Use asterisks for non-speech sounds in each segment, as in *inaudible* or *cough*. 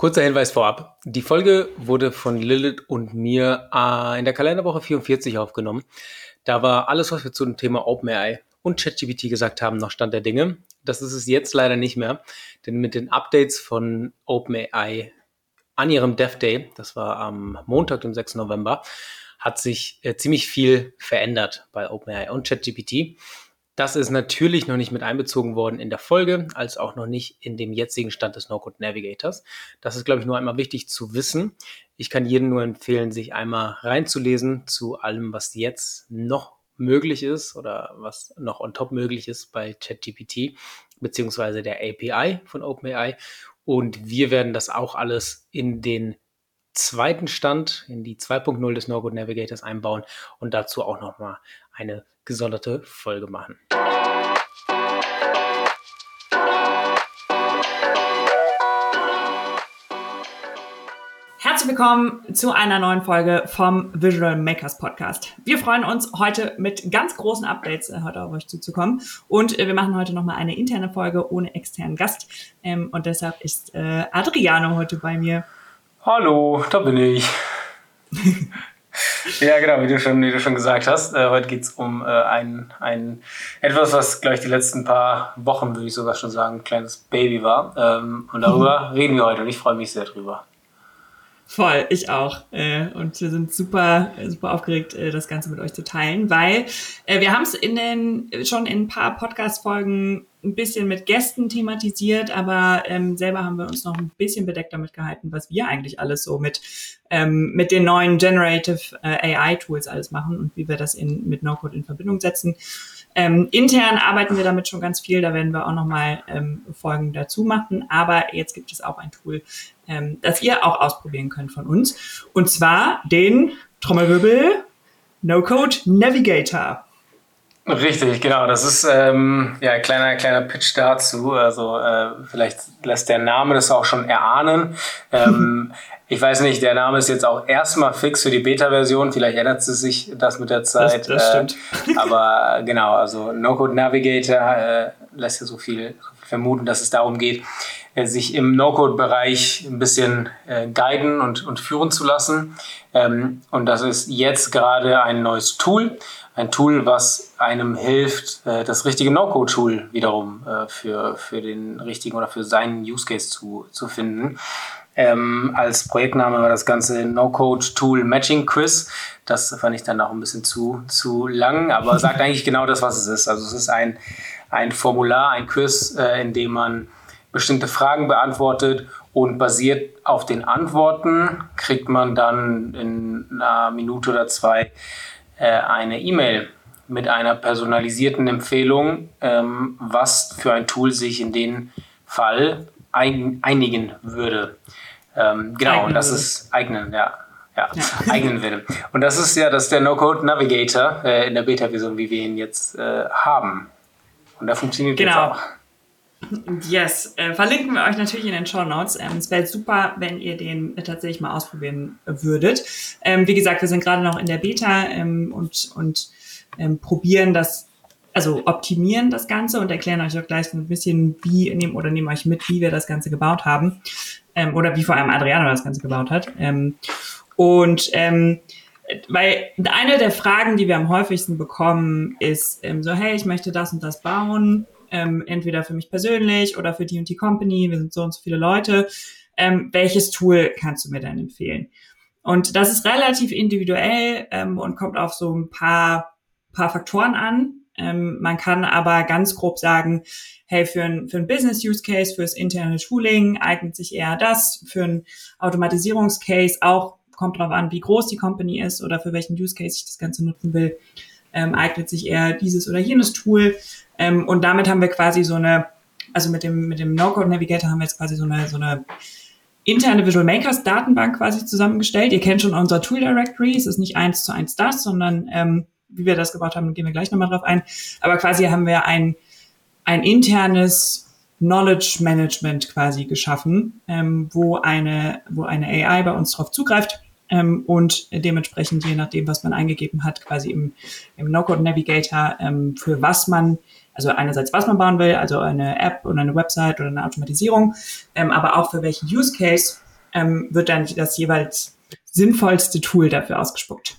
Kurzer Hinweis vorab. Die Folge wurde von Lilith und mir äh, in der Kalenderwoche 44 aufgenommen. Da war alles, was wir zu dem Thema OpenAI und ChatGPT gesagt haben, noch Stand der Dinge. Das ist es jetzt leider nicht mehr, denn mit den Updates von OpenAI an ihrem Dev Day, das war am Montag, dem 6. November, hat sich äh, ziemlich viel verändert bei OpenAI und ChatGPT. Das ist natürlich noch nicht mit einbezogen worden in der Folge, als auch noch nicht in dem jetzigen Stand des No-Code Navigators. Das ist, glaube ich, nur einmal wichtig zu wissen. Ich kann jedem nur empfehlen, sich einmal reinzulesen zu allem, was jetzt noch möglich ist oder was noch on top möglich ist bei ChatGPT beziehungsweise der API von OpenAI. Und wir werden das auch alles in den zweiten Stand, in die 2.0 des No-Code Navigators einbauen und dazu auch nochmal eine gesonderte Folge machen. Herzlich willkommen zu einer neuen Folge vom Visual Makers Podcast. Wir freuen uns heute mit ganz großen Updates äh, heute auf euch zuzukommen und äh, wir machen heute nochmal eine interne Folge ohne externen Gast ähm, und deshalb ist äh, Adriano heute bei mir. Hallo, da bin ich. *laughs* *laughs* Ja, genau, wie du schon, wie du schon gesagt hast. Äh, heute geht es um äh, ein, ein etwas, was, glaube ich, die letzten paar Wochen, würde ich sogar schon sagen, ein kleines Baby war. Ähm, und darüber mhm. reden wir heute und ich freue mich sehr drüber. Voll, ich auch. Äh, und wir sind super, super aufgeregt, äh, das Ganze mit euch zu teilen, weil äh, wir haben es in den schon in ein paar Podcast-Folgen ein bisschen mit Gästen thematisiert, aber ähm, selber haben wir uns noch ein bisschen bedeckt damit gehalten, was wir eigentlich alles so mit ähm, mit den neuen Generative äh, AI-Tools alles machen und wie wir das in, mit No-Code in Verbindung setzen. Ähm, intern arbeiten wir damit schon ganz viel, da werden wir auch nochmal ähm, Folgen dazu machen, aber jetzt gibt es auch ein Tool, ähm, das ihr auch ausprobieren könnt von uns, und zwar den Trommelwirbel No-Code Navigator. Richtig, genau. Das ist ähm, ja ein kleiner, kleiner Pitch dazu. Also äh, vielleicht lässt der Name das auch schon erahnen. Ähm, *laughs* ich weiß nicht, der Name ist jetzt auch erstmal fix für die Beta-Version. Vielleicht ändert sich das mit der Zeit. Das, das stimmt. *laughs* Äh, aber genau, also No-Code Navigator äh, lässt ja so viel, vermuten, dass es darum geht, äh, sich im No-Code-Bereich ein bisschen äh, guiden und, und führen zu lassen. Ähm, und das ist jetzt gerade ein neues Tool. Ein Tool, was einem hilft, äh, das richtige No-Code-Tool wiederum äh, für, für den richtigen oder für seinen Use Case zu, zu finden. Ähm, als Projektname war das Ganze No-Code-Tool Matching Quiz. Das fand ich dann auch ein bisschen zu, zu lang, aber *laughs* sagt eigentlich genau das, was es ist. Also es ist ein, ein Formular, ein Quiz, äh, in dem man bestimmte Fragen beantwortet und basiert auf den Antworten kriegt man dann in einer Minute oder zwei äh, eine E-Mail mit einer personalisierten Empfehlung, ähm, was für ein Tool sich in den Fall ein, einigen würde. Ähm, genau, und das ist eignen, ja. Ja, ja. *laughs* eignen würde. Und das ist ja, das ist der No-Code Navigator äh, in der Beta-Version, wie wir ihn jetzt äh, haben. Und da funktioniert genau. jetzt auch. Yes, äh, verlinken wir euch natürlich in den Show Notes. Ähm, es wäre super, wenn ihr den äh, tatsächlich mal ausprobieren würdet. Ähm, wie gesagt, wir sind gerade noch in der Beta ähm, und, und ähm, probieren das also optimieren das Ganze und erklären euch auch gleich ein bisschen, wie nehmen oder nehmen euch mit, wie wir das Ganze gebaut haben ähm, oder wie vor allem Adriano das Ganze gebaut hat. Ähm, und ähm, weil eine der Fragen, die wir am häufigsten bekommen, ist ähm, so, hey, ich möchte das und das bauen, ähm, entweder für mich persönlich oder für die und die Company, wir sind so und so viele Leute. Ähm, welches Tool kannst du mir denn empfehlen? Und das ist relativ individuell ähm, und kommt auf so ein paar, paar Faktoren an. Ähm, man kann aber ganz grob sagen, hey, für ein, für ein Business-Use-Case, fürs interne Tooling eignet sich eher das, für ein Automatisierungscase auch, kommt drauf an, wie groß die Company ist oder für welchen Use-Case ich das Ganze nutzen will, ähm, eignet sich eher dieses oder jenes Tool. Ähm, und damit haben wir quasi so eine, also mit dem, mit dem No-Code Navigator haben wir jetzt quasi so eine, so eine interne Visual Makers Datenbank quasi zusammengestellt. Ihr kennt schon unser Tool Directory. Es ist nicht eins zu eins das, sondern ähm, wie wir das gebaut haben, gehen wir gleich nochmal drauf ein. Aber quasi haben wir ein, ein internes Knowledge Management quasi geschaffen, ähm, wo eine, wo eine AI bei uns drauf zugreift ähm, und dementsprechend, je nachdem, was man eingegeben hat, quasi im, im No-Code Navigator, ähm, für was man, also einerseits was man bauen will, also eine App oder eine Website oder eine Automatisierung, ähm, aber auch für welchen Use Case ähm, wird dann das jeweils sinnvollste Tool dafür ausgespuckt.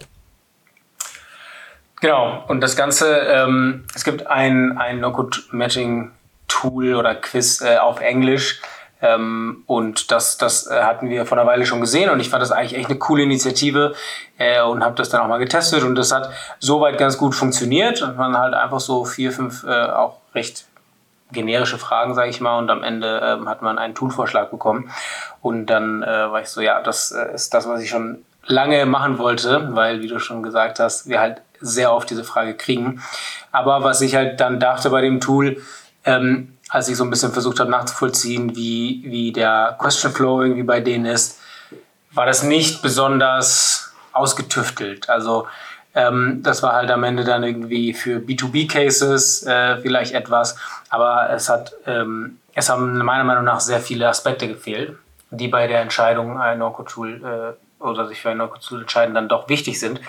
Genau, und das Ganze, ähm, es gibt ein, ein No-Code-Matching-Tool oder Quiz äh, auf Englisch. Ähm, und das, das äh, hatten wir vor einer Weile schon gesehen und ich fand das eigentlich echt eine coole Initiative äh, und habe das dann auch mal getestet und das hat soweit ganz gut funktioniert und man halt einfach so vier, fünf äh, auch recht generische Fragen, sage ich mal, und am Ende ähm, hat man einen Toolvorschlag bekommen. Und dann äh, war ich so, ja, das äh, ist das, was ich schon lange machen wollte, weil, wie du schon gesagt hast, wir halt sehr oft diese Frage kriegen. Aber was ich halt dann dachte bei dem Tool, ähm, als ich so ein bisschen versucht habe nachzuvollziehen, wie, wie der Question Flow irgendwie bei denen ist, war das nicht besonders ausgetüftelt. Also ähm, das war halt am Ende dann irgendwie für B2B-Cases äh, vielleicht etwas, aber es hat, ähm, es haben meiner Meinung nach sehr viele Aspekte gefehlt, die bei der Entscheidung, ein No-Code-Tool äh, oder sich für ein No-Code-Tool entscheiden, dann doch wichtig sind.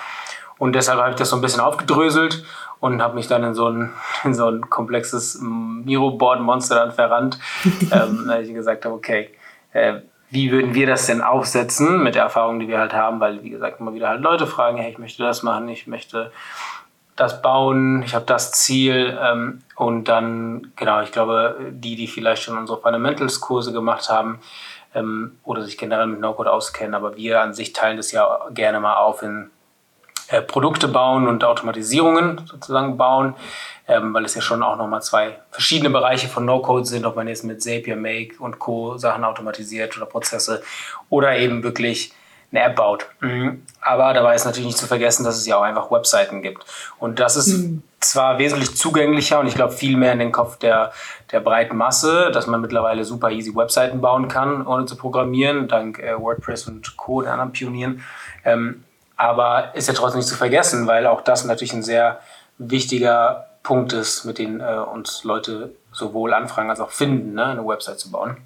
Und deshalb habe ich das so ein bisschen aufgedröselt und habe mich dann in so ein, *laughs* in so ein komplexes Miro-Board-Monster dann verrannt, *laughs* ähm, weil ich gesagt habe, okay, äh, wie würden wir das denn aufsetzen mit der Erfahrung, die wir halt haben, weil, wie gesagt, immer wieder halt Leute fragen, hey, ich möchte das machen, ich möchte das bauen, ich habe das Ziel ähm, und dann, genau, ich glaube, die, die vielleicht schon unsere Fundamentals-Kurse gemacht haben ähm, oder sich generell mit No-Code auskennen, aber wir an sich teilen das ja gerne mal auf in äh, Produkte bauen und Automatisierungen sozusagen bauen ähm, weil es ja schon auch nochmal zwei verschiedene Bereiche von No-Code sind, ob man jetzt mit Zapier, Make und Co. Sachen automatisiert oder Prozesse oder eben wirklich eine App baut. Mhm. Aber dabei ist natürlich nicht zu vergessen, dass es ja auch einfach Webseiten gibt. Und das ist mhm. zwar wesentlich zugänglicher und ich glaube viel mehr in den Kopf der, der breiten Masse, dass man mittlerweile super easy Webseiten bauen kann, ohne zu programmieren, dank äh, WordPress und Co. der anderen Pionieren. Ähm, aber ist ja trotzdem nicht zu vergessen, weil auch das natürlich ein sehr wichtiger Punkt ist, mit dem äh, uns Leute sowohl anfragen als auch finden, ne, eine Website zu bauen.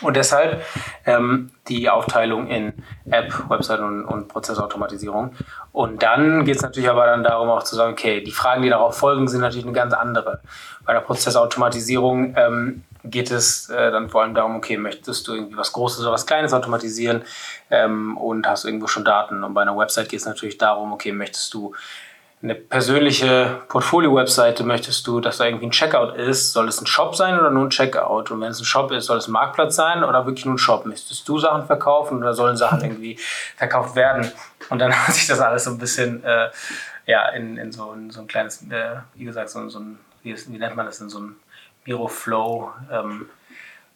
Und deshalb ähm, die Aufteilung in App, Website und, und Prozessautomatisierung. Und dann geht es natürlich aber dann darum auch zu sagen, okay, die Fragen, die darauf folgen, sind natürlich eine ganz andere. Bei der Prozessautomatisierung ähm, geht es äh, dann vor allem darum, okay, möchtest du irgendwie was Großes oder was Kleines automatisieren ähm, und hast irgendwo schon Daten. Und bei einer Website geht es natürlich darum, okay, möchtest du eine persönliche Portfolio-Webseite möchtest du, dass da irgendwie ein Checkout ist, soll es ein Shop sein oder nur ein Checkout? Und wenn es ein Shop ist, soll es ein Marktplatz sein oder wirklich nur ein Shop? Möchtest du Sachen verkaufen oder sollen Sachen *laughs* irgendwie verkauft werden? Und dann *laughs* hat sich das alles so ein bisschen äh, ja, in, in, so, in so ein kleines, äh, wie gesagt, so, so ein, wie, wie, nennt man das, in so ein Miro-Flow, ähm,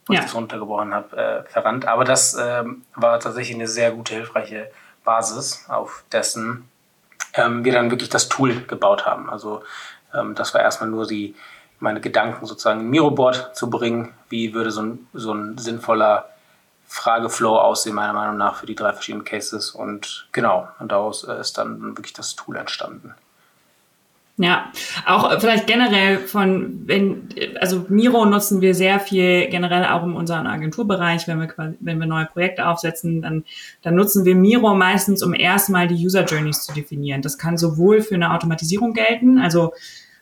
wo ja. ich das runtergebrochen habe, äh, verrannt. Aber das ähm, war tatsächlich eine sehr gute, hilfreiche Basis, auf dessen ähm, wir dann wirklich das Tool gebaut haben. Also ähm, das war erstmal nur die, meine Gedanken sozusagen in Miroboard zu bringen. Wie würde so ein, so ein sinnvoller Frageflow aussehen, meiner Meinung nach, für die drei verschiedenen Cases. Und genau, und daraus äh, ist dann wirklich das Tool entstanden. Ja, auch vielleicht generell von, wenn, also Miro nutzen wir sehr viel generell auch in unserem Agenturbereich, wenn wir wenn wir neue Projekte aufsetzen, dann, dann nutzen wir Miro meistens, um erstmal die User Journeys zu definieren. Das kann sowohl für eine Automatisierung gelten, also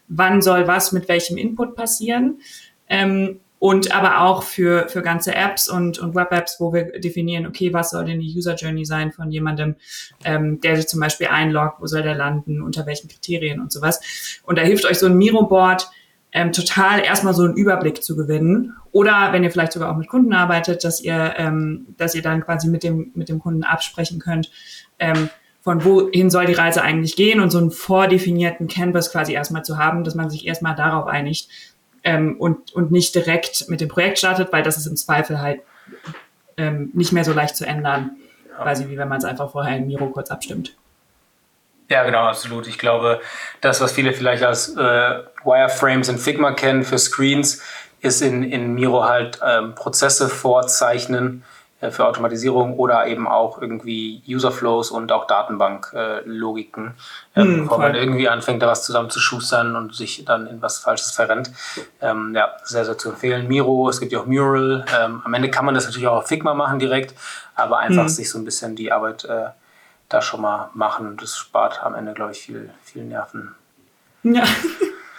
wann soll was mit welchem Input passieren, ähm, und aber auch für, für ganze Apps und, und Web-Apps, wo wir definieren, okay, was soll denn die User Journey sein von jemandem, ähm, der sich zum Beispiel einloggt, wo soll der landen, unter welchen Kriterien und sowas. Und da hilft euch so ein Miro-Board ähm, total erstmal so einen Überblick zu gewinnen. Oder wenn ihr vielleicht sogar auch mit Kunden arbeitet, dass ihr, ähm, dass ihr dann quasi mit dem, mit dem Kunden absprechen könnt, ähm, von wohin soll die Reise eigentlich gehen und so einen vordefinierten Canvas quasi erstmal zu haben, dass man sich erstmal darauf einigt, ähm, und, und nicht direkt mit dem Projekt startet, weil das ist im Zweifel halt ähm, nicht mehr so leicht zu ändern, quasi wie wenn man es einfach vorher in Miro kurz abstimmt. Ja, genau, absolut. Ich glaube, das, was viele vielleicht als äh, Wireframes in Figma kennen für Screens, ist in, in Miro halt ähm, Prozesse vorzeichnen für Automatisierung oder eben auch irgendwie Userflows und auch Datenbanklogiken, äh, ähm, bevor man irgendwie anfängt, da was zusammenzuschustern und sich dann in was Falsches verrennt. Ähm, ja, sehr, sehr zu empfehlen. Miro, es gibt ja auch Mural. Ähm, am Ende kann man das natürlich auch auf Figma machen direkt, aber einfach mhm. sich so ein bisschen die Arbeit äh, da schon mal machen. Das spart am Ende, glaube ich, viel, viel Nerven. Ja,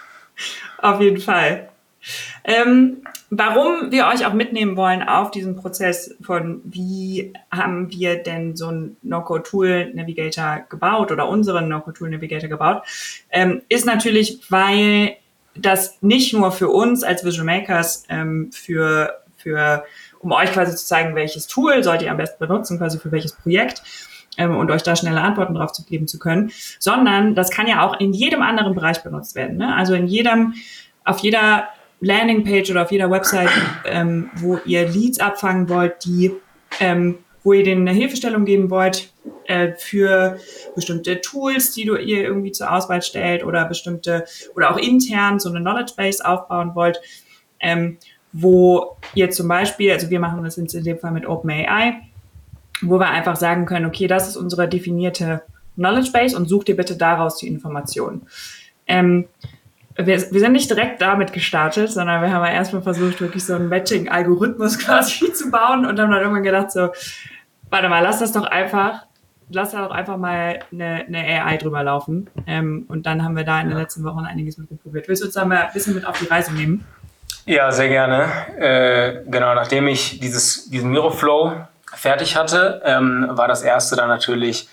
*laughs* auf jeden Fall. Ähm, warum wir euch auch mitnehmen wollen auf diesen Prozess von wie haben wir denn so ein No-Code-Tool Navigator gebaut oder unseren No-Code-Tool Navigator gebaut, ähm, ist natürlich, weil das nicht nur für uns als Visual Makers ähm, für, für um euch quasi zu zeigen, welches Tool sollt ihr am besten benutzen, quasi für welches Projekt ähm, und euch da schnelle Antworten drauf zu geben zu können, sondern das kann ja auch in jedem anderen Bereich benutzt werden. Ne? Also in jedem, auf jeder Landingpage oder auf jeder Website, ähm, wo ihr Leads abfangen wollt, die, ähm, wo ihr denen eine Hilfestellung geben wollt äh, für bestimmte Tools, die du ihr irgendwie zur Auswahl stellt oder bestimmte oder auch intern so eine Knowledge Base aufbauen wollt, ähm, wo ihr zum Beispiel, also wir machen das in dem Fall mit OpenAI, wo wir einfach sagen können, okay, das ist unsere definierte Knowledge Base und such dir bitte daraus die Informationen. Ähm, wir, wir sind nicht direkt damit gestartet, sondern wir haben ja erstmal versucht, wirklich so einen Matching-Algorithmus *laughs* quasi zu bauen und dann haben irgendwann gedacht so, warte mal, lass das doch einfach, lass da doch einfach mal eine, eine AI drüber laufen. Ähm, und dann haben wir da in den letzten Wochen einiges mit probiert. Willst du uns da mal ein bisschen mit auf die Reise nehmen? Ja, sehr gerne. Äh, genau, nachdem ich dieses, diesen Miroflow fertig hatte, ähm, war das erste dann natürlich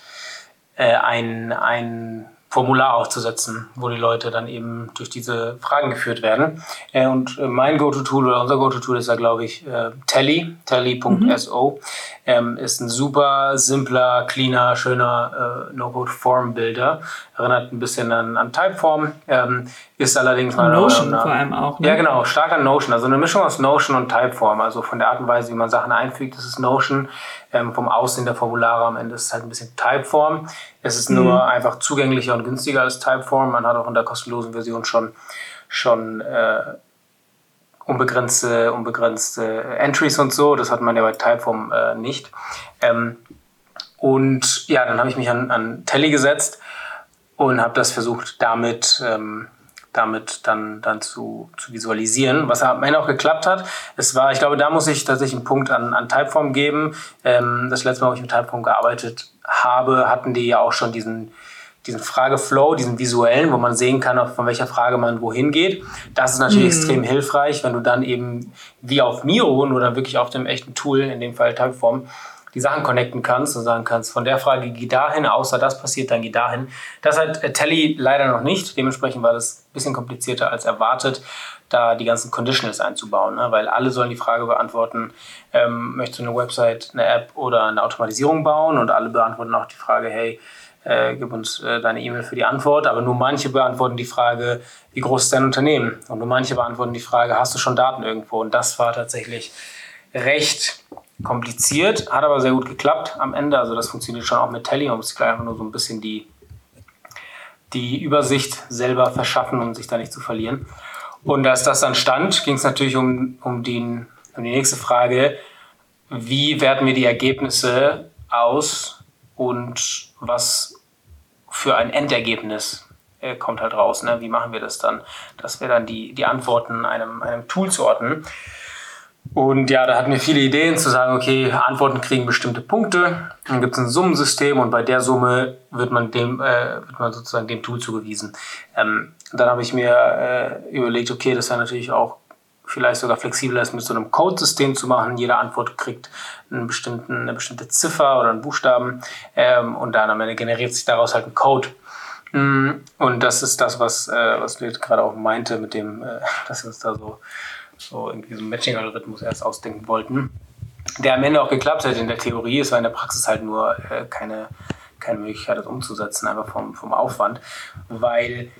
äh, ein, ein Formular aufzusetzen, wo die Leute dann eben durch diese Fragen geführt werden. Äh, und äh, mein Go-To-Tool oder unser Go-To-Tool ist ja, glaube ich, äh, Tally, tally.so. Mhm. Ähm, ist ein super simpler, cleaner, schöner äh, No-Code-Form-Builder. Erinnert ein bisschen an, an Typeform, ähm, ist allerdings mal Notion vor allem auch. Ne? Ja, genau, stark an Notion. Also eine Mischung aus Notion und Typeform. Also von der Art und Weise, wie man Sachen einfügt, das ist Notion. Ähm, vom Aussehen der Formulare am Ende ist es halt ein bisschen Typeform. Es ist nur mhm. einfach zugänglicher und günstiger als Typeform. Man hat auch in der kostenlosen Version schon, schon äh, unbegrenzte, unbegrenzte Entries und so. Das hat man ja bei Typeform äh, nicht. Ähm, und ja, dann habe ich mich an, an Telly gesetzt und habe das versucht, damit ähm, damit dann, dann zu, zu visualisieren, was am Ende auch geklappt hat. Es war, ich glaube, da muss ich tatsächlich einen Punkt an, an Typeform geben. Ähm, das letzte Mal, wo ich mit Typeform gearbeitet habe, hatten die ja auch schon diesen, diesen Frageflow, diesen visuellen, wo man sehen kann, von welcher Frage man wohin geht. Das ist natürlich mhm. extrem hilfreich, wenn du dann eben wie auf Miro, dann wirklich auf dem echten Tool, in dem Fall Typeform, die Sachen connecten kannst und sagen kannst, von der Frage geh dahin, außer das passiert, dann geh dahin. Das hat äh, Telly leider noch nicht. Dementsprechend war das ein bisschen komplizierter als erwartet, da die ganzen Conditionals einzubauen, ne? weil alle sollen die Frage beantworten, ähm, möchtest du eine Website, eine App oder eine Automatisierung bauen und alle beantworten auch die Frage, hey, äh, gib uns äh, deine E-Mail für die Antwort, aber nur manche beantworten die Frage, wie groß ist dein Unternehmen? Und nur manche beantworten die Frage, hast du schon Daten irgendwo? Und das war tatsächlich recht kompliziert, hat aber sehr gut geklappt am Ende. Also das funktioniert schon auch mit. Man muss sich einfach nur so ein bisschen die, die Übersicht selber verschaffen, um sich da nicht zu verlieren. Und als das dann stand, ging es natürlich um, um, den, um die nächste Frage, wie werten wir die Ergebnisse aus und was für ein Endergebnis äh, kommt halt raus. Ne? Wie machen wir das dann? Dass wir dann die, die Antworten einem, einem Tool zuordnen. Und ja, da hatten wir viele Ideen zu sagen, okay, Antworten kriegen bestimmte Punkte, dann gibt es ein Summensystem und bei der Summe wird man dem, äh, wird man sozusagen dem Tool zugewiesen. Ähm, dann habe ich mir äh, überlegt, okay, das wäre natürlich auch vielleicht sogar flexibler ist, mit so einem Codesystem zu machen. Jede Antwort kriegt einen bestimmten, eine bestimmte Ziffer oder einen Buchstaben ähm, und dann am Ende generiert sich daraus halt ein Code. Mm, und das ist das, was, äh, was du jetzt gerade auch meinte, mit dem, äh, *laughs* dass wir uns da so so irgendwie so einen Matching-Algorithmus erst ausdenken wollten, der am Ende auch geklappt hat in der Theorie. Es war in der Praxis halt nur äh, keine, keine Möglichkeit, das umzusetzen, einfach vom, vom Aufwand, weil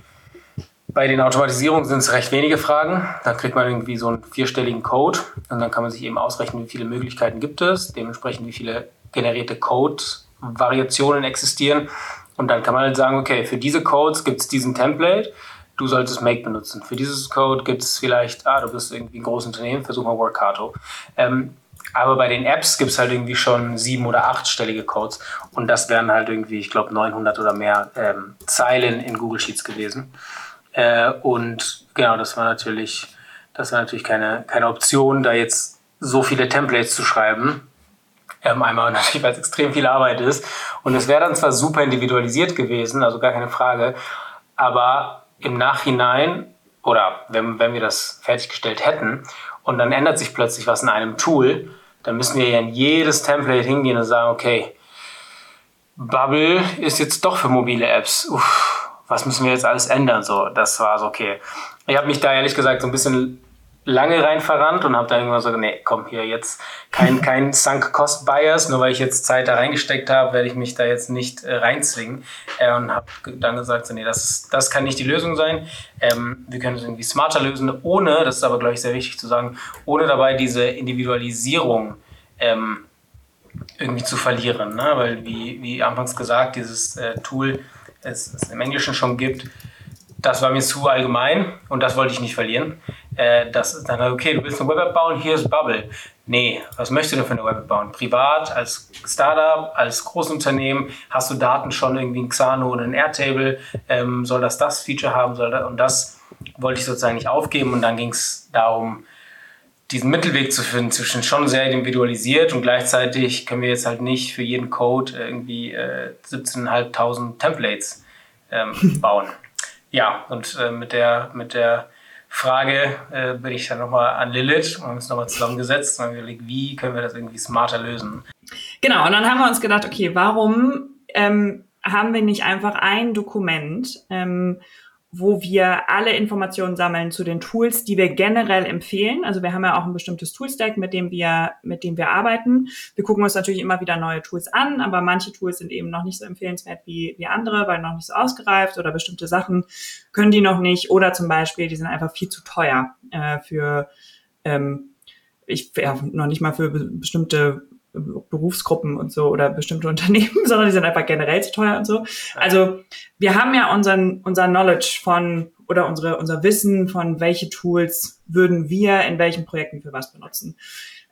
bei den Automatisierungen sind es recht wenige Fragen. Dann kriegt man irgendwie so einen vierstelligen Code und dann kann man sich eben ausrechnen, wie viele Möglichkeiten gibt es, dementsprechend wie viele generierte Code-Variationen existieren. Und dann kann man halt sagen, okay, für diese Codes gibt es diesen Template du solltest Make benutzen. Für dieses Code gibt es vielleicht, ah, du bist irgendwie ein großes Unternehmen, versuch mal Workato. Ähm, aber bei den Apps gibt es halt irgendwie schon sieben- oder achtstellige Codes. Und das wären halt irgendwie, ich glaube, 900 oder mehr ähm, Zeilen in Google Sheets gewesen. Äh, und genau, das war natürlich, das war natürlich keine, keine Option, da jetzt so viele Templates zu schreiben. Ähm, einmal *laughs* natürlich, weil es extrem viel Arbeit ist. Und es wäre dann zwar super individualisiert gewesen, also gar keine Frage, aber im Nachhinein oder wenn, wenn wir das fertiggestellt hätten und dann ändert sich plötzlich was in einem Tool, dann müssen wir ja in jedes Template hingehen und sagen, okay, Bubble ist jetzt doch für mobile Apps. Uff, was müssen wir jetzt alles ändern? So, das war so okay. Ich habe mich da ehrlich gesagt so ein bisschen lange rein verrannt und habe dann irgendwann so, nee, komm hier jetzt kein, *laughs* kein Sunk Cost Bias, nur weil ich jetzt Zeit da reingesteckt habe, werde ich mich da jetzt nicht äh, reinzwingen äh, und habe dann gesagt, so, nee, das, das kann nicht die Lösung sein. Ähm, wir können es irgendwie smarter lösen, ohne, das ist aber glaube ich sehr wichtig zu sagen, ohne dabei diese Individualisierung ähm, irgendwie zu verlieren, ne? weil wie, wie anfangs gesagt, dieses äh, Tool es, es im Englischen schon gibt, das war mir zu allgemein und das wollte ich nicht verlieren. Äh, das ist dann, okay, du willst eine Web-App bauen, hier ist Bubble. Nee, was möchtest du denn für eine Web-App bauen? Privat, als Startup, als Großunternehmen, hast du Daten schon irgendwie in Xano oder in Airtable? Ähm, soll das das Feature haben? Soll das, und das wollte ich sozusagen nicht aufgeben und dann ging es darum, diesen Mittelweg zu finden zwischen schon sehr individualisiert und gleichzeitig können wir jetzt halt nicht für jeden Code irgendwie äh, 17.500 Templates ähm, *laughs* bauen. Ja, und äh, mit der, mit der Frage äh, bin ich dann nochmal an Lilith und haben uns nochmal zusammengesetzt und haben überlegt, wie können wir das irgendwie smarter lösen. Genau, und dann haben wir uns gedacht, okay, warum ähm, haben wir nicht einfach ein Dokument, ähm, wo wir alle Informationen sammeln zu den Tools, die wir generell empfehlen. Also wir haben ja auch ein bestimmtes Toolstack, mit dem wir, mit dem wir arbeiten. Wir gucken uns natürlich immer wieder neue Tools an, aber manche Tools sind eben noch nicht so empfehlenswert wie, wie andere, weil noch nicht so ausgereift oder bestimmte Sachen können die noch nicht oder zum Beispiel, die sind einfach viel zu teuer äh, für, ähm, ich, ja, noch nicht mal für bestimmte Berufsgruppen und so oder bestimmte *laughs* Unternehmen, sondern die sind einfach generell zu teuer und so. Also wir haben ja unseren, unser Knowledge von oder unsere, unser Wissen von welche Tools würden wir in welchen Projekten für was benutzen.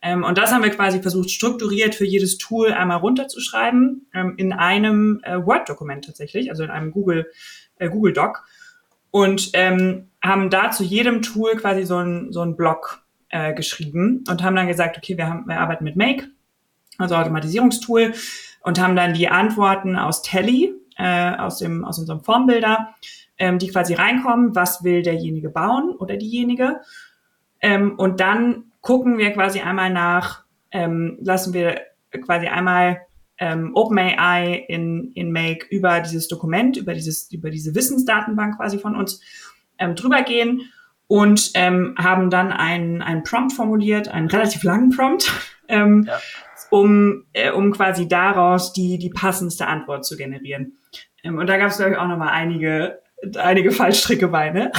Ähm, und das haben wir quasi versucht, strukturiert für jedes Tool einmal runterzuschreiben, ähm, in einem äh, Word-Dokument tatsächlich, also in einem Google, äh, Google Doc. Und ähm, haben da zu jedem Tool quasi so ein, so ein Blog äh, geschrieben und haben dann gesagt, okay, wir, haben, wir arbeiten mit Make also Automatisierungstool, und haben dann die Antworten aus Tally, äh, aus, dem, aus unserem Formbilder, ähm, die quasi reinkommen, was will derjenige bauen oder diejenige. Ähm, und dann gucken wir quasi einmal nach, ähm, lassen wir quasi einmal ähm, OpenAI in, in Make über dieses Dokument, über, dieses, über diese Wissensdatenbank quasi von uns ähm, drüber gehen und ähm, haben dann einen, einen Prompt formuliert, einen relativ langen Prompt, *laughs* ähm, ja um, äh, um quasi daraus die, die passendste Antwort zu generieren. Ähm, und da gab es, glaube ich, auch nochmal einige, einige Fallstricke bei, ne?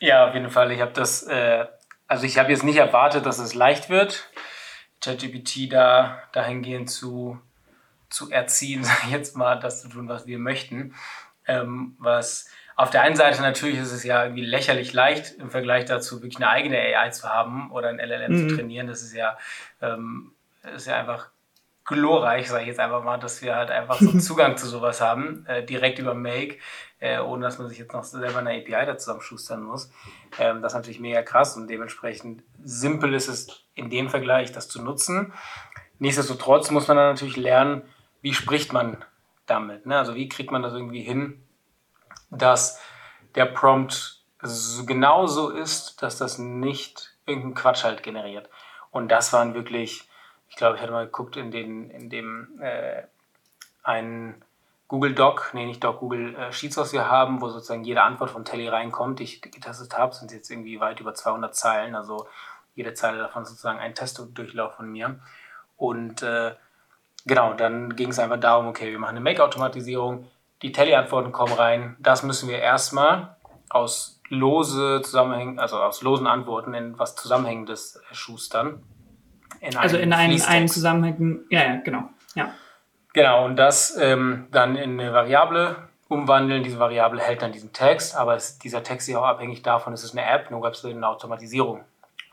Ja, auf jeden Fall. Ich habe das, äh, also ich habe jetzt nicht erwartet, dass es leicht wird, ChatGPT da dahingehend zu, zu erziehen, *laughs* sage ich jetzt mal, das zu tun, was wir möchten. Ähm, was auf der einen Seite natürlich ist es ja irgendwie lächerlich leicht im Vergleich dazu, wirklich eine eigene AI zu haben oder ein LLM mhm. zu trainieren. Das ist ja ähm, ist ja einfach glorreich, sage ich jetzt einfach mal, dass wir halt einfach so *laughs* Zugang zu sowas haben, äh, direkt über Make, äh, ohne dass man sich jetzt noch selber eine API da zusammenschustern muss. Ähm, das ist natürlich mega krass und dementsprechend simpel ist es in dem Vergleich, das zu nutzen. Nichtsdestotrotz muss man dann natürlich lernen, wie spricht man damit. Ne? Also wie kriegt man das irgendwie hin, dass der Prompt genau so ist, dass das nicht irgendeinen Quatsch halt generiert. Und das waren wirklich ich glaube, ich hatte mal geguckt in, den, in dem äh, einen Google Doc, nee, nicht Doc, Google äh, Sheets, was wir haben, wo sozusagen jede Antwort von Telly reinkommt, die ich getestet habe, sind jetzt irgendwie weit über 200 Zeilen, also jede Zeile davon sozusagen ein Testdurchlauf von mir. Und äh, genau, dann ging es einfach darum, okay, wir machen eine Make-Automatisierung, die Telly-Antworten kommen rein, das müssen wir erstmal aus lose Zusammenhängen, also aus losen Antworten in was Zusammenhängendes schustern. In also in einen, einen Zusammenhang, ja, ja, genau. Ja. Genau, und das ähm, dann in eine Variable umwandeln. Diese Variable hält dann diesen Text, aber ist dieser Text ist auch abhängig davon, es ist eine App, nur gab es eine Automatisierung.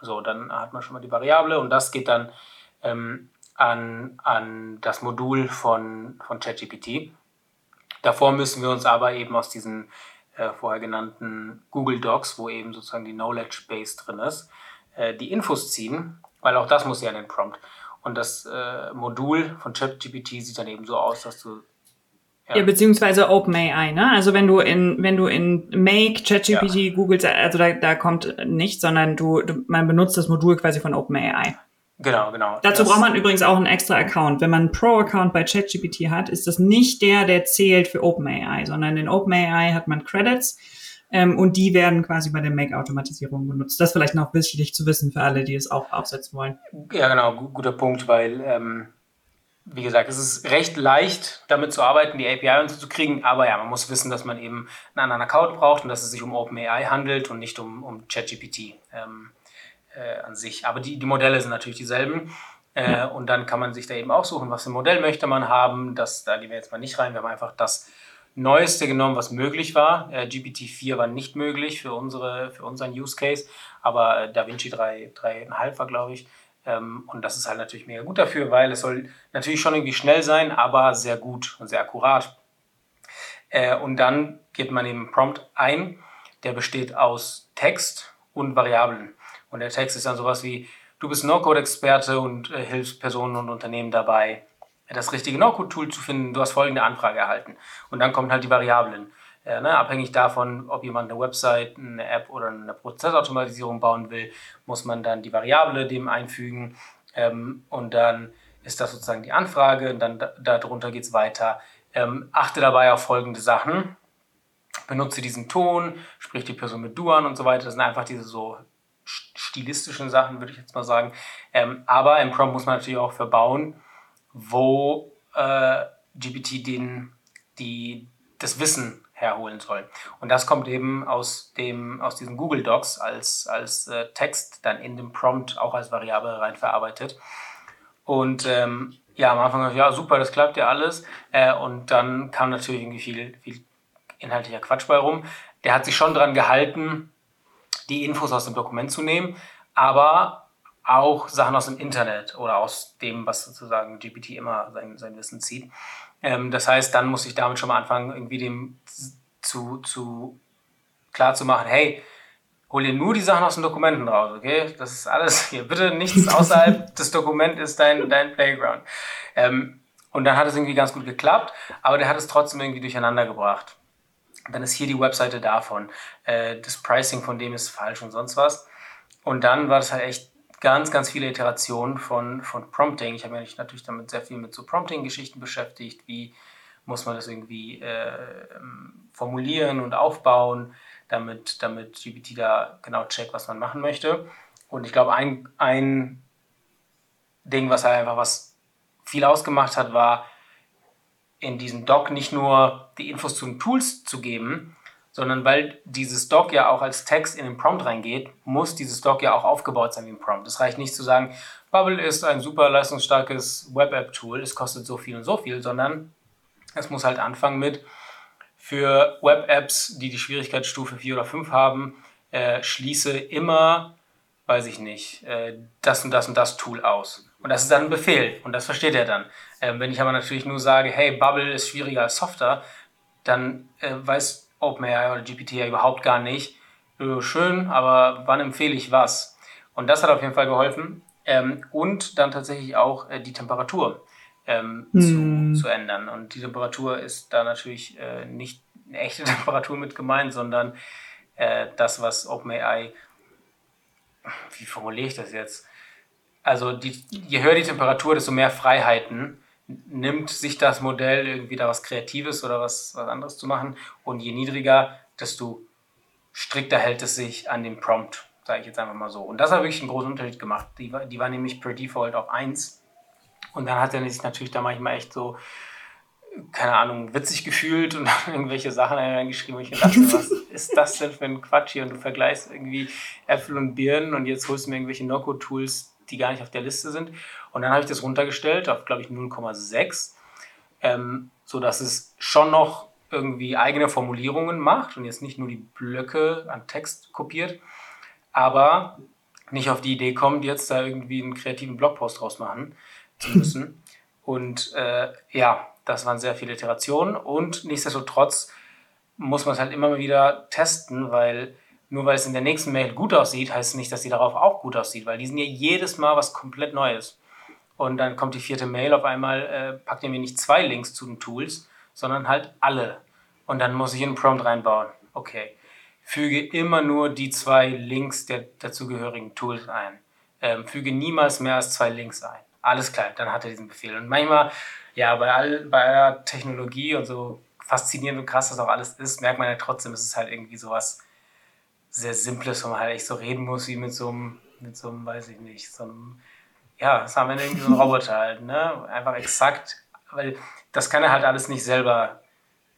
So, dann hat man schon mal die Variable und das geht dann ähm, an, an das Modul von, von ChatGPT. Davor müssen wir uns aber eben aus diesen äh, vorher genannten Google Docs, wo eben sozusagen die Knowledge Base drin ist, äh, die Infos ziehen weil auch das muss ja in den Prompt. Und das äh, Modul von ChatGPT sieht dann eben so aus, dass du Ja. ja, beziehungsweise OpenAI, ne? Also wenn du in, wenn du in Make, ChatGPT, ja. Google, also da, da kommt nichts, sondern du, du, man benutzt das Modul quasi von OpenAI. Genau, genau. Dazu das braucht man übrigens auch einen extra Account. Wenn man einen Pro-Account bei ChatGPT hat, ist das nicht der, der zählt für OpenAI, sondern in OpenAI hat man Credits ähm, und die werden quasi bei der Make-Automatisierung benutzt. Das ist vielleicht noch wichtig zu wissen für alle, die es auch aufsetzen wollen. Ja, genau, guter Punkt, weil ähm, wie gesagt, es ist recht leicht, damit zu arbeiten, die API und so zu kriegen, aber ja, man muss wissen, dass man eben einen anderen Account braucht und dass es sich um OpenAI handelt und nicht um, um ChatGPT ähm, äh, an sich. Aber die, die Modelle sind natürlich dieselben. Äh. Und dann kann man sich da eben auch suchen, was für ein Modell möchte man haben. Das, da gehen wir jetzt mal nicht rein. Wir haben einfach das Neueste genommen, was möglich war. Äh, GPT-4 war nicht möglich für, unsere, für unseren Use Case, aber DaVinci 3,5 war, glaube ich. Ähm, und das ist halt natürlich mega gut dafür, weil es soll natürlich schon irgendwie schnell sein, aber sehr gut und sehr akkurat. Äh, und dann gibt man eben Prompt ein, der besteht aus Text und Variablen. Und der Text ist dann sowas wie, du bist No-Code-Experte und äh, hilfst Personen und Unternehmen dabei, das richtige No-Code-Tool zu finden. Du hast folgende Anfrage erhalten. Und dann kommen halt die Variablen. Äh, ne, abhängig davon, ob jemand eine Website, eine App oder eine Prozessautomatisierung bauen will, muss man dann die Variable dem einfügen ähm, und dann ist das sozusagen die Anfrage und dann darunter geht es weiter. Ähm, achte dabei auf folgende Sachen. Benutze diesen Ton, sprich die Person mit du und so weiter. Das sind einfach diese so stilistischen Sachen, würde ich jetzt mal sagen. Ähm, aber im Prompt muss man natürlich auch verbauen, wo äh, GPT den, die, das Wissen herholen soll. Und das kommt eben aus, dem, aus diesen Google Docs als, als äh, Text dann in dem Prompt auch als Variable rein verarbeitet. Und ähm, ja, am Anfang ja, super, das klappt ja alles. Äh, und dann kam natürlich irgendwie viel, viel inhaltlicher Quatsch bei rum. Der hat sich schon daran gehalten, die Infos aus dem Dokument zu nehmen, aber auch Sachen aus dem Internet oder aus dem, was sozusagen GPT immer sein, sein Wissen zieht. Ähm, das heißt, dann muss ich damit schon mal anfangen, irgendwie dem zu, zu klar zu machen, hey, hol dir nur die Sachen aus den Dokumenten raus, okay? Das ist alles *laughs* hier. Bitte nichts außerhalb *laughs* des Dokuments ist dein, dein Playground. Ähm, und dann hat es irgendwie ganz gut geklappt, aber der hat es trotzdem irgendwie durcheinander gebracht. Dann ist hier die Webseite davon. Äh, das Pricing von dem ist falsch und sonst was. Und dann war das halt echt ganz, ganz viele Iterationen von, von Prompting. Ich habe mich natürlich damit sehr viel mit so Prompting-Geschichten beschäftigt. Wie muss man das irgendwie äh, formulieren und aufbauen, damit, damit GPT da genau checkt, was man machen möchte. Und ich glaube, ein, ein Ding, was halt einfach was viel ausgemacht hat, war, in diesem Doc nicht nur die Infos zu den Tools zu geben, sondern weil dieses Doc ja auch als Text in den Prompt reingeht, muss dieses Doc ja auch aufgebaut sein wie ein Prompt. Es reicht nicht zu sagen, Bubble ist ein super leistungsstarkes Web-App-Tool, es kostet so viel und so viel, sondern es muss halt anfangen mit, für Web-Apps, die die Schwierigkeitsstufe 4 oder 5 haben, äh, schließe immer, weiß ich nicht, äh, das und das und das Tool aus. Und das ist dann ein Befehl und das versteht er dann. Ähm, wenn ich aber natürlich nur sage, hey, Bubble ist schwieriger als Softer, dann äh, weiß OpenAI oder GPT ja überhaupt gar nicht, äh, schön, aber wann empfehle ich was? Und das hat auf jeden Fall geholfen. Ähm, und dann tatsächlich auch äh, die Temperatur ähm, mm. zu, zu ändern. Und die Temperatur ist da natürlich äh, nicht eine echte *laughs* Temperatur mit gemeint, sondern äh, das, was OpenAI, wie formuliere ich das jetzt? Also die, je höher die Temperatur, desto mehr Freiheiten nimmt sich das Modell irgendwie da was Kreatives oder was, was anderes zu machen. Und je niedriger, desto strikter hält es sich an den Prompt, sage ich jetzt einfach mal so. Und das hat wirklich einen großen Unterschied gemacht. Die, die war nämlich per Default auf 1. Und dann hat er sich natürlich da manchmal echt so, keine Ahnung, witzig gefühlt und *laughs* dann irgendwelche Sachen reingeschrieben. Und ich dachte, was *laughs* ist das denn für ein Quatsch hier? Und du vergleichst irgendwie Äpfel und Birnen und jetzt holst du mir irgendwelche Noco-Tools, die gar nicht auf der Liste sind. Und dann habe ich das runtergestellt auf, glaube ich, 0,6, ähm, sodass es schon noch irgendwie eigene Formulierungen macht und jetzt nicht nur die Blöcke an Text kopiert, aber nicht auf die Idee kommt, jetzt da irgendwie einen kreativen Blogpost draus machen zu *laughs* müssen. Und äh, ja, das waren sehr viele Iterationen und nichtsdestotrotz muss man es halt immer mal wieder testen, weil nur weil es in der nächsten Mail gut aussieht, heißt es nicht, dass sie darauf auch gut aussieht, weil die sind ja jedes Mal was komplett Neues. Und dann kommt die vierte Mail, auf einmal äh, packt ihr mir nicht zwei Links zu den Tools, sondern halt alle. Und dann muss ich einen Prompt reinbauen. Okay. Füge immer nur die zwei Links der dazugehörigen Tools ein. Ähm, füge niemals mehr als zwei Links ein. Alles klar, dann hat er diesen Befehl. Und manchmal, ja, bei, all, bei aller Technologie und so faszinierend und krass das auch alles ist, merkt man ja trotzdem, es ist halt irgendwie sowas sehr Simples, wo man halt echt so reden muss, wie mit so einem, mit so einem, weiß ich nicht, so einem, ja, das haben wir irgendwie so ein Roboter halt, ne? Einfach exakt, weil das kann er halt alles nicht selber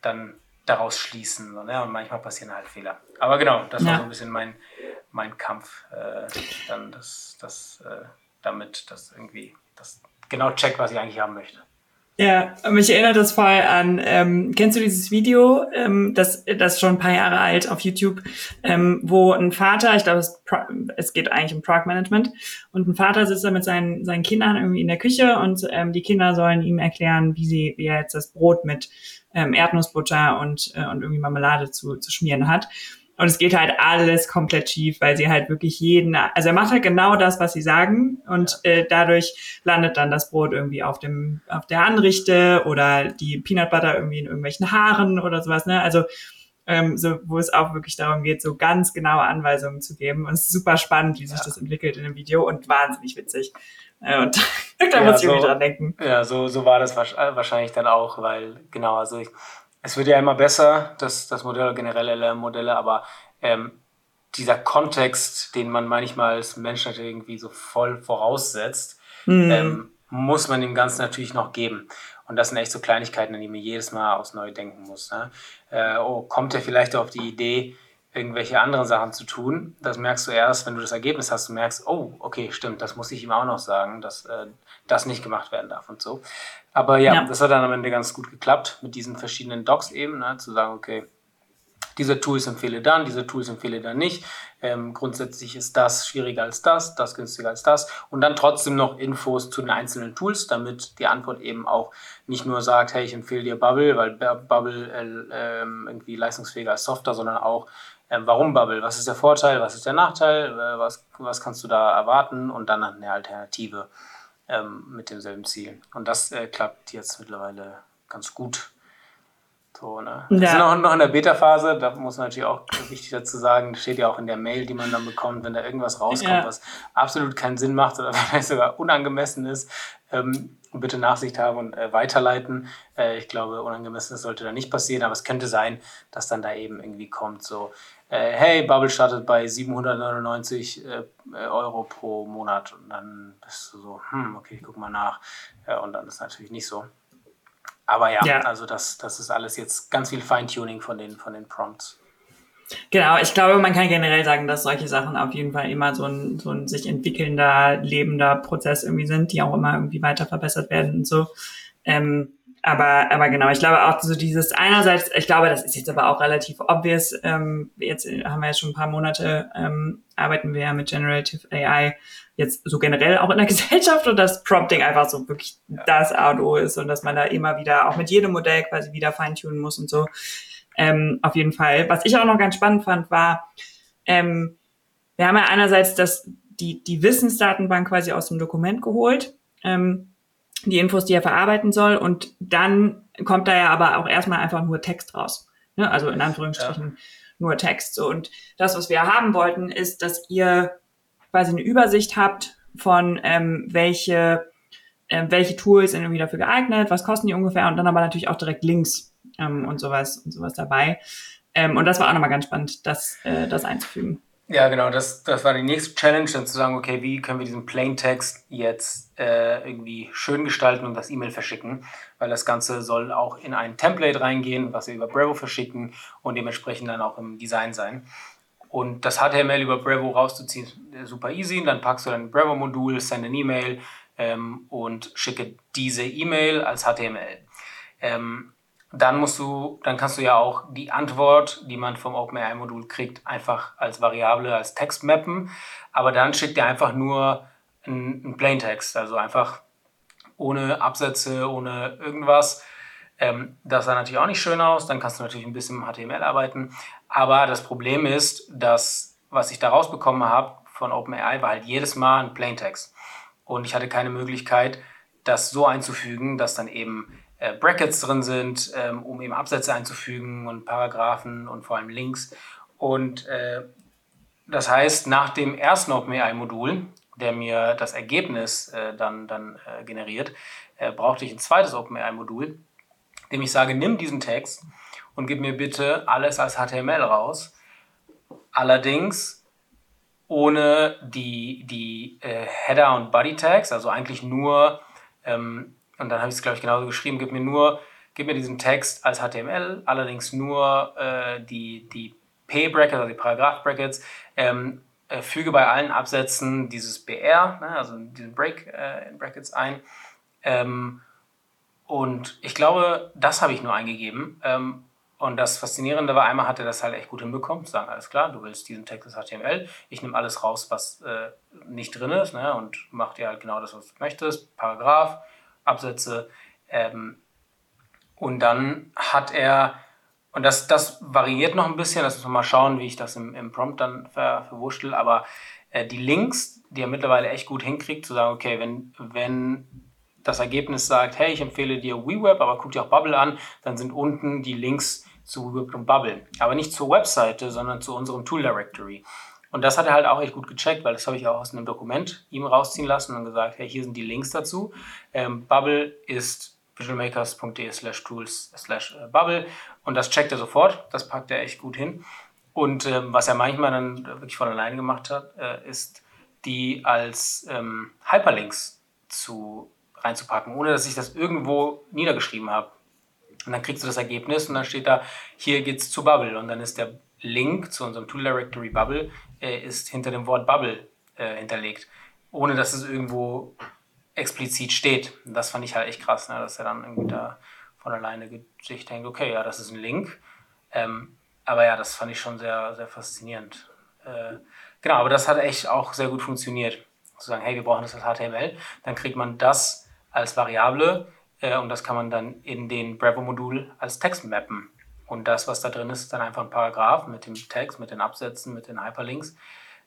dann daraus schließen. So, ne? Und manchmal passieren halt Fehler. Aber genau, das ja. war so ein bisschen mein, mein Kampf, äh, dann das, das, äh, damit das irgendwie das genau checkt, was ich eigentlich haben möchte. Ja, mich erinnert das voll an, ähm, kennst du dieses Video, ähm, das, das schon ein paar Jahre alt auf YouTube, ähm, wo ein Vater, ich glaube, es, es geht eigentlich um Product Management, und ein Vater sitzt da mit seinen, seinen Kindern irgendwie in der Küche und ähm, die Kinder sollen ihm erklären, wie sie, wie er jetzt das Brot mit ähm, Erdnussbutter und, äh, und irgendwie Marmelade zu, zu schmieren hat. Und es geht halt alles komplett schief, weil sie halt wirklich jeden, also er macht halt genau das, was sie sagen und äh, dadurch landet dann das Brot irgendwie auf dem, auf der Anrichte oder die Peanut Butter irgendwie in irgendwelchen Haaren oder sowas, ne? Also ähm, so, wo es auch wirklich darum geht, so ganz genaue Anweisungen zu geben. Und es ist super spannend, wie sich ja. das entwickelt in dem Video und wahnsinnig witzig. Äh, und *laughs* da ja, muss ich so, irgendwie dran denken. Ja, so, so war das wahrscheinlich dann auch, weil genau, also ich, es wird ja immer besser, das, das Modell, generell LLM-Modelle, aber ähm, dieser Kontext, den man manchmal als Mensch natürlich irgendwie so voll voraussetzt, mhm. ähm, muss man dem Ganzen natürlich noch geben. Und das sind echt so Kleinigkeiten, an die man jedes Mal aufs Neue denken muss. Ne? Äh, oh, kommt er vielleicht auf die Idee, irgendwelche anderen Sachen zu tun? Das merkst du erst, wenn du das Ergebnis hast. Du merkst, oh, okay, stimmt, das muss ich ihm auch noch sagen, dass äh, das nicht gemacht werden darf und so. Aber ja, ja, das hat dann am Ende ganz gut geklappt mit diesen verschiedenen Docs eben, ne, zu sagen, okay, diese Tools empfehle dann, diese Tools empfehle dann nicht. Ähm, grundsätzlich ist das schwieriger als das, das günstiger als das. Und dann trotzdem noch Infos zu den einzelnen Tools, damit die Antwort eben auch nicht nur sagt, hey, ich empfehle dir Bubble, weil Bubble äh, irgendwie leistungsfähiger als Software, sondern auch, äh, warum Bubble, was ist der Vorteil, was ist der Nachteil, äh, was, was kannst du da erwarten und dann eine Alternative ähm, mit demselben Ziel. Und das äh, klappt jetzt mittlerweile ganz gut. So, ne? Wir ja. sind auch noch in der Beta-Phase, da muss man natürlich auch wichtig dazu sagen, steht ja auch in der Mail, die man dann bekommt, wenn da irgendwas rauskommt, ja. was absolut keinen Sinn macht oder *laughs* vielleicht sogar unangemessen ist, ähm, bitte Nachsicht haben und äh, weiterleiten. Äh, ich glaube, unangemessen sollte da nicht passieren, aber es könnte sein, dass dann da eben irgendwie kommt, so, hey, Bubble startet bei 799 äh, Euro pro Monat und dann bist du so, hm, okay, ich guck mal nach. Und dann ist natürlich nicht so. Aber ja, ja, also das, das ist alles jetzt ganz viel Feintuning von den, von den Prompts. Genau, ich glaube, man kann generell sagen, dass solche Sachen auf jeden Fall immer so ein, so ein sich entwickelnder, lebender Prozess irgendwie sind, die auch immer irgendwie weiter verbessert werden und so. Ähm, aber, aber genau, ich glaube auch so dieses einerseits, ich glaube, das ist jetzt aber auch relativ obvious. Ähm, jetzt haben wir jetzt schon ein paar Monate, ähm, arbeiten wir ja mit Generative AI jetzt so generell auch in der *laughs* Gesellschaft und das Prompting einfach so wirklich ja. das A und O ist und dass man da immer wieder auch mit jedem Modell quasi wieder feintunen muss und so. Ähm, auf jeden Fall. Was ich auch noch ganz spannend fand, war, ähm, wir haben ja einerseits das, die, die Wissensdatenbank quasi aus dem Dokument geholt. Ähm, die Infos, die er verarbeiten soll. Und dann kommt da ja aber auch erstmal einfach nur Text raus. Ne? Also in Anführungsstrichen ja. nur Text. So. Und das, was wir haben wollten, ist, dass ihr quasi eine Übersicht habt von ähm, welche, äh, welche Tools sind irgendwie dafür geeignet, was kosten die ungefähr und dann aber natürlich auch direkt Links ähm, und sowas und sowas dabei. Ähm, und das war auch nochmal ganz spannend, das, äh, das einzufügen. Ja, genau, das, das war die nächste Challenge, dann zu sagen, okay, wie können wir diesen Plaintext jetzt äh, irgendwie schön gestalten und das E-Mail verschicken, weil das Ganze soll auch in ein Template reingehen, was wir über Bravo verschicken und dementsprechend dann auch im Design sein. Und das HTML über Bravo rauszuziehen, ist super easy. Dann packst du dein Bravo-Modul, send eine E-Mail ähm, und schicke diese E-Mail als HTML. Ähm, dann musst du, dann kannst du ja auch die Antwort, die man vom OpenAI-Modul kriegt, einfach als Variable, als Text mappen. Aber dann schickt er einfach nur einen Plaintext, also einfach ohne Absätze, ohne irgendwas. Ähm, das sah natürlich auch nicht schön aus. Dann kannst du natürlich ein bisschen mit HTML arbeiten. Aber das Problem ist, dass was ich da rausbekommen habe von OpenAI war halt jedes Mal ein Plaintext. Und ich hatte keine Möglichkeit, das so einzufügen, dass dann eben äh, Brackets drin sind, ähm, um eben Absätze einzufügen und Paragraphen und vor allem Links. Und äh, das heißt, nach dem ersten OpenAI-Modul, der mir das Ergebnis äh, dann, dann äh, generiert, äh, brauchte ich ein zweites OpenAI-Modul, dem ich sage, nimm diesen Text und gib mir bitte alles als HTML raus. Allerdings ohne die, die äh, Header und Body Tags, also eigentlich nur, ähm, und dann habe ich es glaube ich genauso geschrieben, gib mir nur, gib mir diesen Text als HTML, allerdings nur äh, die, die P-Brackets, also die Paragraph-Brackets, ähm, äh, füge bei allen Absätzen dieses BR, ne, also diesen Break äh, in Brackets ein. Ähm, und ich glaube, das habe ich nur eingegeben. Ähm, und das Faszinierende war, einmal hat er das halt echt gut hinbekommen, zu sagen, alles klar, du willst diesen Text als HTML, ich nehme alles raus, was äh, nicht drin ist ne, und mach dir halt genau das, was du möchtest, Paragraph, Absätze. Ähm, und dann hat er, und das, das variiert noch ein bisschen, das müssen wir mal schauen, wie ich das im, im Prompt dann ver, verwurschtel, aber äh, die Links, die er mittlerweile echt gut hinkriegt, zu sagen, okay, wenn, wenn das Ergebnis sagt, hey, ich empfehle dir WeWeb, aber guck dir auch Bubble an, dann sind unten die Links zu WeWeb und Bubble. Aber nicht zur Webseite, sondern zu unserem Tool Directory. Und das hat er halt auch echt gut gecheckt, weil das habe ich auch aus einem Dokument ihm rausziehen lassen und gesagt, hey, hier sind die Links dazu. Ähm, Bubble ist visualmakers.de slash tools slash äh, Bubble und das checkt er sofort, das packt er echt gut hin. Und ähm, was er manchmal dann wirklich von alleine gemacht hat, äh, ist die als ähm, Hyperlinks zu reinzupacken, ohne dass ich das irgendwo niedergeschrieben habe. Und dann kriegst du das Ergebnis und dann steht da, hier geht's zu Bubble. Und dann ist der Link zu unserem Tool Directory Bubble äh, ist hinter dem Wort Bubble äh, hinterlegt, ohne dass es irgendwo explizit steht. Und das fand ich halt echt krass, ne? dass er dann irgendwie da von alleine sich denkt, okay, ja, das ist ein Link. Ähm, aber ja, das fand ich schon sehr, sehr faszinierend. Äh, genau, aber das hat echt auch sehr gut funktioniert. Zu sagen, hey, wir brauchen das als HTML, dann kriegt man das als Variable äh, und das kann man dann in den Bravo-Modul als Text mappen. Und das, was da drin ist, ist dann einfach ein Paragraph mit dem Text, mit den Absätzen, mit den Hyperlinks.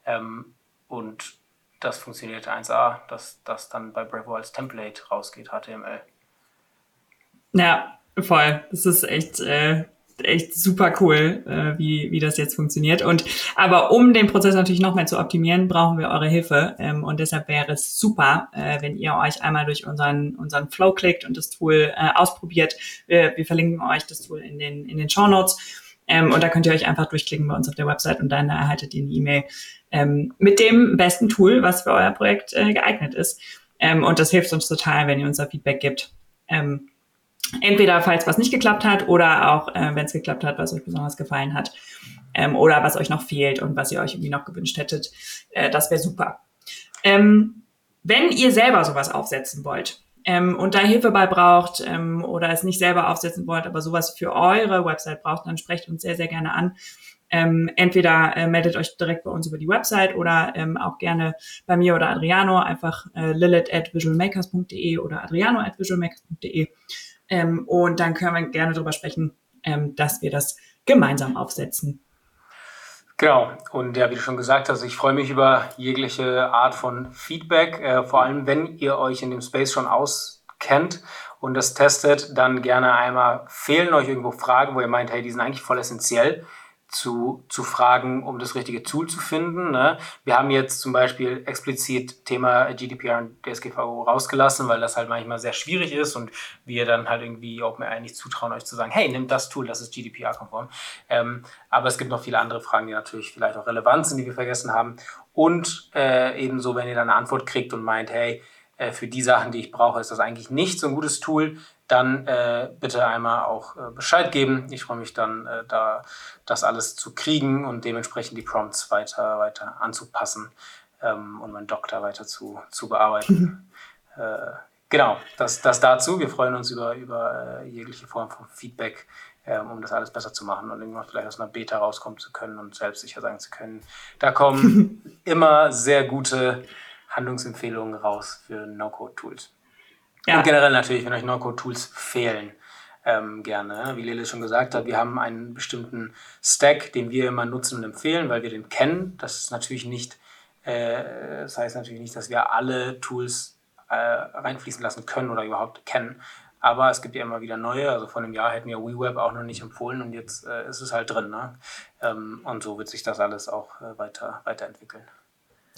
Ähm, und das funktioniert 1a, dass das dann bei Bravo als Template rausgeht, HTML. Ja, voll. Das ist echt äh, echt super cool, äh, wie, wie das jetzt funktioniert. Und aber um den Prozess natürlich noch mehr zu optimieren, brauchen wir eure Hilfe. Ähm, und deshalb wäre es super, äh, wenn ihr euch einmal durch unseren, unseren Flow klickt und das Tool äh, ausprobiert. Wir, wir verlinken euch das Tool in den, in den Show Notes. Ähm, und da könnt ihr euch einfach durchklicken bei uns auf der Website und dann erhaltet ihr eine E-Mail ähm, mit dem besten Tool, was für euer Projekt äh, geeignet ist. Ähm, und das hilft uns total, wenn ihr uns da Feedback gibt. Ähm, Entweder falls was nicht geklappt hat oder auch, äh, wenn es geklappt hat, was euch besonders gefallen hat ähm, oder was euch noch fehlt und was ihr euch irgendwie noch gewünscht hättet. Äh, das wäre super. Ähm, wenn ihr selber sowas aufsetzen wollt ähm, und da Hilfe bei braucht ähm, oder es nicht selber aufsetzen wollt, aber sowas für eure Website braucht, dann sprecht uns sehr, sehr gerne an. Ähm, entweder äh, meldet euch direkt bei uns über die Website oder ähm, auch gerne bei mir oder Adriano, einfach äh, lilith at visualmakers.de oder adriano at visualmakers.de. Ähm, und dann können wir gerne darüber sprechen, ähm, dass wir das gemeinsam aufsetzen. Genau, und ja, wie du schon gesagt hast, ich freue mich über jegliche Art von Feedback, äh, vor allem wenn ihr euch in dem Space schon auskennt und das testet, dann gerne einmal fehlen euch irgendwo Fragen, wo ihr meint, hey, die sind eigentlich voll essentiell zu, zu fragen, um das richtige Tool zu finden. Ne? Wir haben jetzt zum Beispiel explizit Thema GDPR und DSGVO rausgelassen, weil das halt manchmal sehr schwierig ist und wir dann halt irgendwie auch mir eigentlich zutrauen, euch zu sagen, hey, nimm das Tool, das ist GDPR-konform. Ähm, aber es gibt noch viele andere Fragen, die natürlich vielleicht auch relevant sind, die wir vergessen haben. Und äh, ebenso, wenn ihr dann eine Antwort kriegt und meint, hey, äh, für die Sachen, die ich brauche, ist das eigentlich nicht so ein gutes Tool, dann äh, bitte einmal auch äh, Bescheid geben. Ich freue mich dann, äh, da das alles zu kriegen und dementsprechend die Prompts weiter, weiter anzupassen ähm, und meinen Doktor weiter zu, zu bearbeiten. *laughs* äh, genau, das, das dazu. Wir freuen uns über, über äh, jegliche Form von Feedback, äh, um das alles besser zu machen und irgendwann vielleicht aus einer Beta rauskommen zu können und selbstsicher sagen zu können. Da kommen *laughs* immer sehr gute Handlungsempfehlungen raus für No-Code-Tools. Ja. Und generell natürlich, wenn euch No-Code-Tools fehlen, ähm, gerne. Wie Lele schon gesagt hat, wir haben einen bestimmten Stack, den wir immer nutzen und empfehlen, weil wir den kennen. Das ist natürlich nicht, äh, das heißt natürlich nicht, dass wir alle Tools äh, reinfließen lassen können oder überhaupt kennen. Aber es gibt ja immer wieder neue. Also vor einem Jahr hätten wir WeWeb auch noch nicht empfohlen und jetzt äh, ist es halt drin. Ne? Ähm, und so wird sich das alles auch äh, weiter, weiterentwickeln.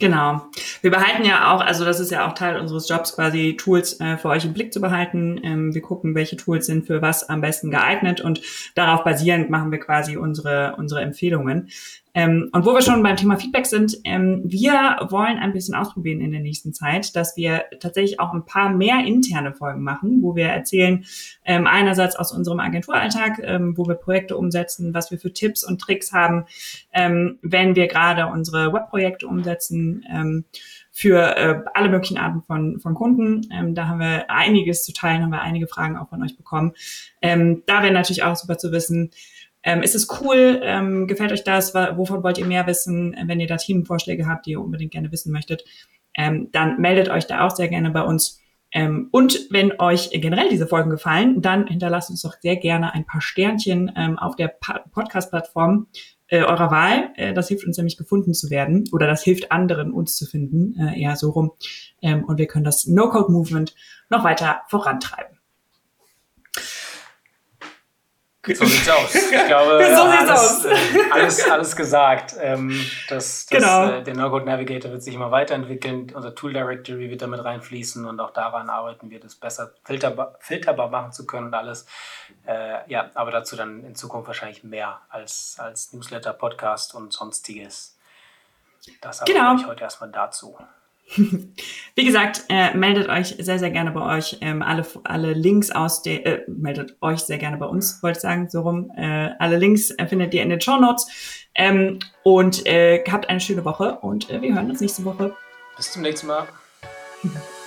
Genau. Wir behalten ja auch, also das ist ja auch Teil unseres Jobs, quasi Tools äh, für euch im Blick zu behalten. Ähm, wir gucken, welche Tools sind für was am besten geeignet und darauf basierend machen wir quasi unsere, unsere Empfehlungen. Ähm, und wo wir schon beim Thema Feedback sind, ähm, wir wollen ein bisschen ausprobieren in der nächsten Zeit, dass wir tatsächlich auch ein paar mehr interne Folgen machen, wo wir erzählen, ähm, einerseits aus unserem Agenturalltag, ähm, wo wir Projekte umsetzen, was wir für Tipps und Tricks haben, ähm, wenn wir gerade unsere Webprojekte umsetzen ähm, für äh, alle möglichen Arten von, von Kunden. Ähm, da haben wir einiges zu teilen, haben wir einige Fragen auch von euch bekommen. Ähm, da wäre natürlich auch super zu wissen, ähm, ist es cool? Ähm, gefällt euch das? Wovon wollt ihr mehr wissen? Wenn ihr da Themenvorschläge habt, die ihr unbedingt gerne wissen möchtet, ähm, dann meldet euch da auch sehr gerne bei uns. Ähm, und wenn euch generell diese Folgen gefallen, dann hinterlasst uns doch sehr gerne ein paar Sternchen ähm, auf der Podcast-Plattform äh, eurer Wahl. Äh, das hilft uns nämlich gefunden zu werden oder das hilft anderen uns zu finden, äh, eher so rum. Ähm, und wir können das No-Code-Movement noch weiter vorantreiben. So sieht's aus. Ich glaube, *laughs* so alles, aus. Äh, alles, alles gesagt. Ähm, das, das, genau. Äh, der No-Code Navigator wird sich immer weiterentwickeln. Unser Tool Directory wird damit reinfließen und auch daran arbeiten wir, das besser filterbar, filterbar machen zu können und alles. Äh, ja, aber dazu dann in Zukunft wahrscheinlich mehr als, als Newsletter, Podcast und sonstiges. Das aber genau. ich heute erstmal dazu. *laughs* Wie gesagt, äh, meldet euch sehr, sehr gerne bei euch. Ähm, alle, alle Links aus der, äh, meldet euch sehr gerne bei uns, wollte ich sagen, so rum. Äh, alle Links äh, findet ihr in den Show Notes. Ähm, und äh, habt eine schöne Woche und äh, wir hören uns nächste Woche. Bis zum nächsten Mal. *laughs*